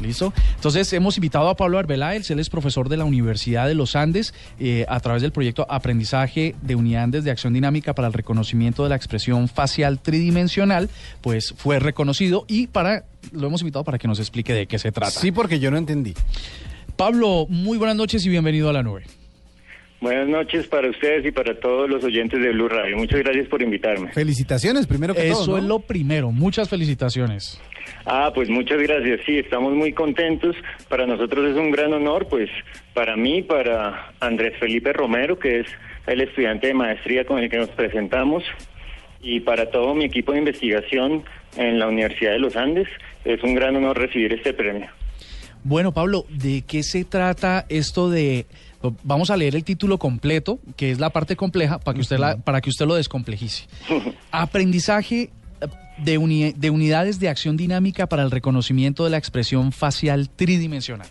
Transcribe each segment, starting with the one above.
¿Listo? Entonces hemos invitado a Pablo Arbeláez, él es profesor de la Universidad de los Andes eh, a través del proyecto Aprendizaje de Unidades de Acción Dinámica para el Reconocimiento de la Expresión Facial Tridimensional, pues fue reconocido y para lo hemos invitado para que nos explique de qué se trata. Sí, porque yo no entendí. Pablo, muy buenas noches y bienvenido a la nube. Buenas noches para ustedes y para todos los oyentes de Blue Radio. Muchas gracias por invitarme. Felicitaciones, primero que Eso todo. ¿no? es lo primero. Muchas felicitaciones. Ah, pues muchas gracias. Sí, estamos muy contentos. Para nosotros es un gran honor, pues para mí, para Andrés Felipe Romero, que es el estudiante de maestría con el que nos presentamos, y para todo mi equipo de investigación en la Universidad de los Andes, es un gran honor recibir este premio. Bueno, Pablo, ¿de qué se trata esto de Vamos a leer el título completo, que es la parte compleja, para que usted, la, para que usted lo descomplejice. Aprendizaje de, uni, de, unidades de acción dinámica para el reconocimiento de la expresión facial tridimensional.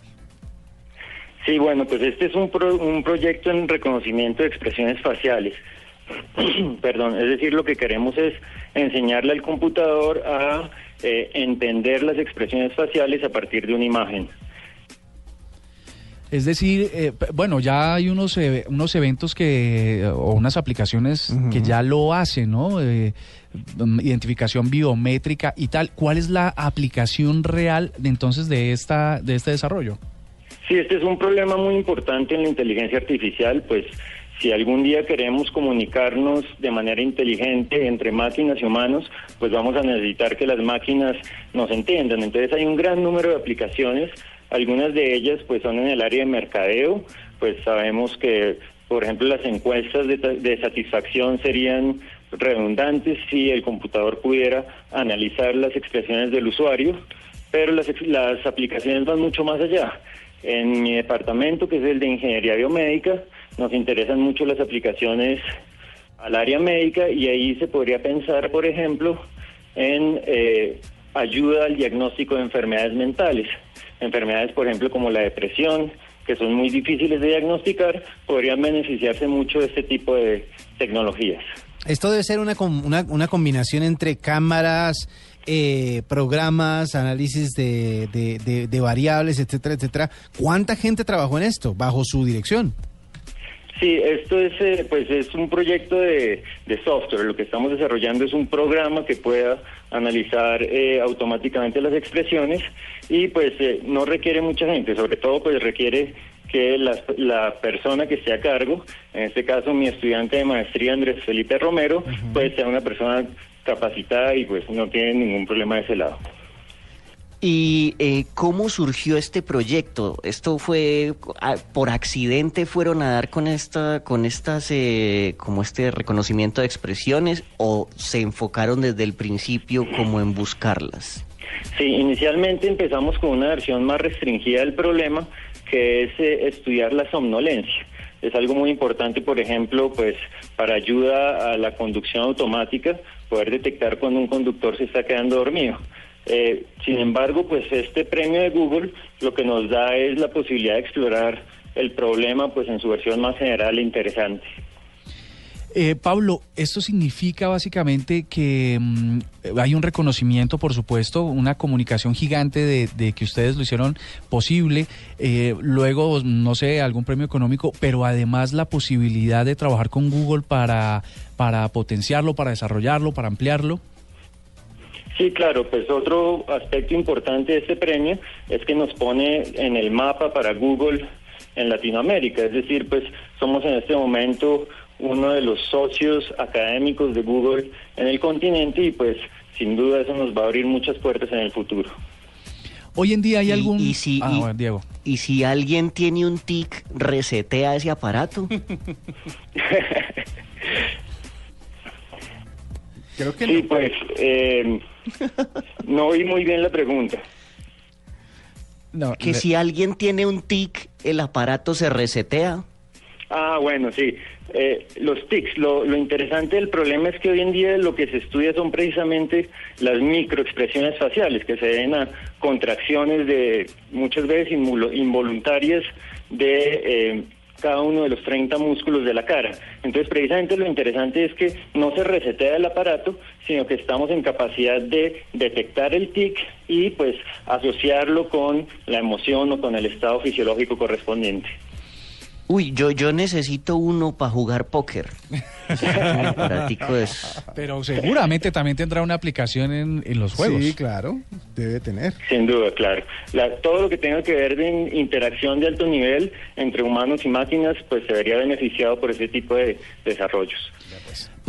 Sí, bueno, pues este es un, pro, un proyecto en reconocimiento de expresiones faciales. Perdón, es decir, lo que queremos es enseñarle al computador a eh, entender las expresiones faciales a partir de una imagen. Es decir, eh, bueno, ya hay unos, eh, unos eventos que, o unas aplicaciones uh -huh. que ya lo hacen, ¿no? Eh, identificación biométrica y tal. ¿Cuál es la aplicación real de, entonces de, esta, de este desarrollo? Sí, este es un problema muy importante en la inteligencia artificial, pues si algún día queremos comunicarnos de manera inteligente entre máquinas y humanos, pues vamos a necesitar que las máquinas nos entiendan. Entonces hay un gran número de aplicaciones algunas de ellas pues son en el área de mercadeo, pues sabemos que por ejemplo las encuestas de, de, satisfacción serían redundantes si el computador pudiera analizar las expresiones del usuario, pero las, las aplicaciones van mucho más allá. En mi departamento, que es el de ingeniería biomédica, nos interesan mucho las aplicaciones al área médica y ahí se podría pensar, por ejemplo, en eh, ayuda al diagnóstico de enfermedades mentales enfermedades, por ejemplo, como la depresión, que son muy difíciles de diagnosticar, podrían beneficiarse mucho de este tipo de tecnologías. Esto debe ser una, una, una combinación entre cámaras, eh, programas, análisis de, de, de, de, variables, etcétera, etcétera. ¿Cuánta gente trabajó en esto bajo su dirección? Sí, esto es, eh, pues es un proyecto de, de, software. Lo que estamos desarrollando es un programa que pueda analizar eh, automáticamente las expresiones y pues eh, no requiere mucha gente, sobre todo pues requiere que la, la, persona que esté a cargo, en este caso mi estudiante de maestría Andrés Felipe Romero, uh -huh. pues sea una persona capacitada y pues no tiene ningún problema de ese lado. ¿Y eh, cómo surgió este proyecto? ¿Esto fue por accidente fueron a dar con esta, con estas, eh, como este reconocimiento de expresiones o se enfocaron desde el principio como en buscarlas? Sí, inicialmente empezamos con una versión más restringida del problema, que es eh, estudiar la somnolencia. Es algo muy importante, por ejemplo, pues para ayuda a la conducción automática, poder detectar cuando un conductor se está quedando dormido. Eh, sin embargo, pues este premio de Google lo que nos da es la posibilidad de explorar el problema pues en su versión más general e interesante. Eh, Pablo, esto significa básicamente que mmm, hay un reconocimiento, por supuesto, una comunicación gigante de, de que ustedes lo hicieron posible, eh, luego, no sé, algún premio económico, pero además la posibilidad de trabajar con Google para, para potenciarlo, para desarrollarlo, para ampliarlo. Sí, claro, pues otro aspecto importante de este premio es que nos pone en el mapa para Google en Latinoamérica, es decir, pues somos en este momento uno de los socios académicos de Google en el continente y pues sin duda eso nos va a abrir muchas puertas en el futuro. Hoy en día hay y, algún... Y si, ah, y, bueno, Diego. y si alguien tiene un tic, resetea ese aparato. Creo que sí, no. pues eh, no oí muy bien la pregunta. No, que si alguien tiene un tic, el aparato se resetea. Ah, bueno, sí. Eh, los tics, lo, lo interesante del problema es que hoy en día lo que se estudia son precisamente las microexpresiones faciales que se deben a contracciones de muchas veces involuntarias de eh, cada uno de los 30 músculos de la cara. Entonces, precisamente lo interesante es que no se resetea el aparato, sino que estamos en capacidad de detectar el tic y pues asociarlo con la emoción o con el estado fisiológico correspondiente. Uy, yo, yo necesito uno para jugar póker. Esos. Pero seguramente también tendrá una aplicación en, en los juegos. Sí, claro, debe tener. Sin duda, claro. La- todo lo que tenga que ver de interacción de alto nivel entre humanos y máquinas, pues se vería beneficiado por ese tipo de desarrollos.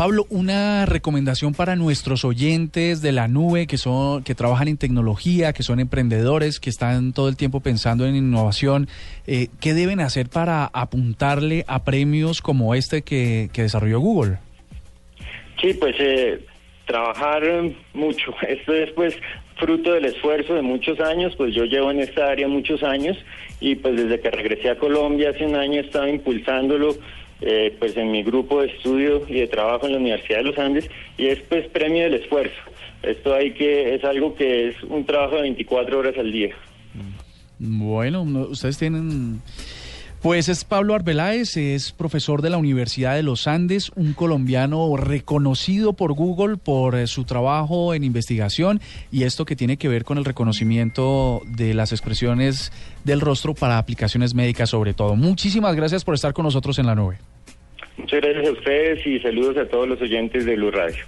Pablo, una recomendación para nuestros oyentes de la nube que son que trabajan en tecnología, que son emprendedores, que están todo el tiempo pensando en innovación, eh, ¿qué deben hacer para apuntarle a premios como este que, que desarrolló Google? Sí, pues eh, trabajar mucho. Esto es pues fruto del esfuerzo de muchos años, pues yo llevo en esta área muchos años y pues desde que regresé a Colombia hace un año estaba impulsándolo eh, pues en mi grupo de estudio y de trabajo en la Universidad de los Andes y es pues premio del esfuerzo. Esto hay que es algo que es un trabajo de 24 horas al día. Bueno, no- ustedes tienen... Pues es Pablo Arbeláez, es profesor de la Universidad de los Andes, un colombiano reconocido por Google por eh, su trabajo en investigación y esto que tiene que ver con el reconocimiento de las expresiones del rostro para aplicaciones médicas sobre todo. Muchísimas gracias por estar con nosotros en la nube. Muchas gracias a ustedes y saludos a todos los oyentes de Blue Radio.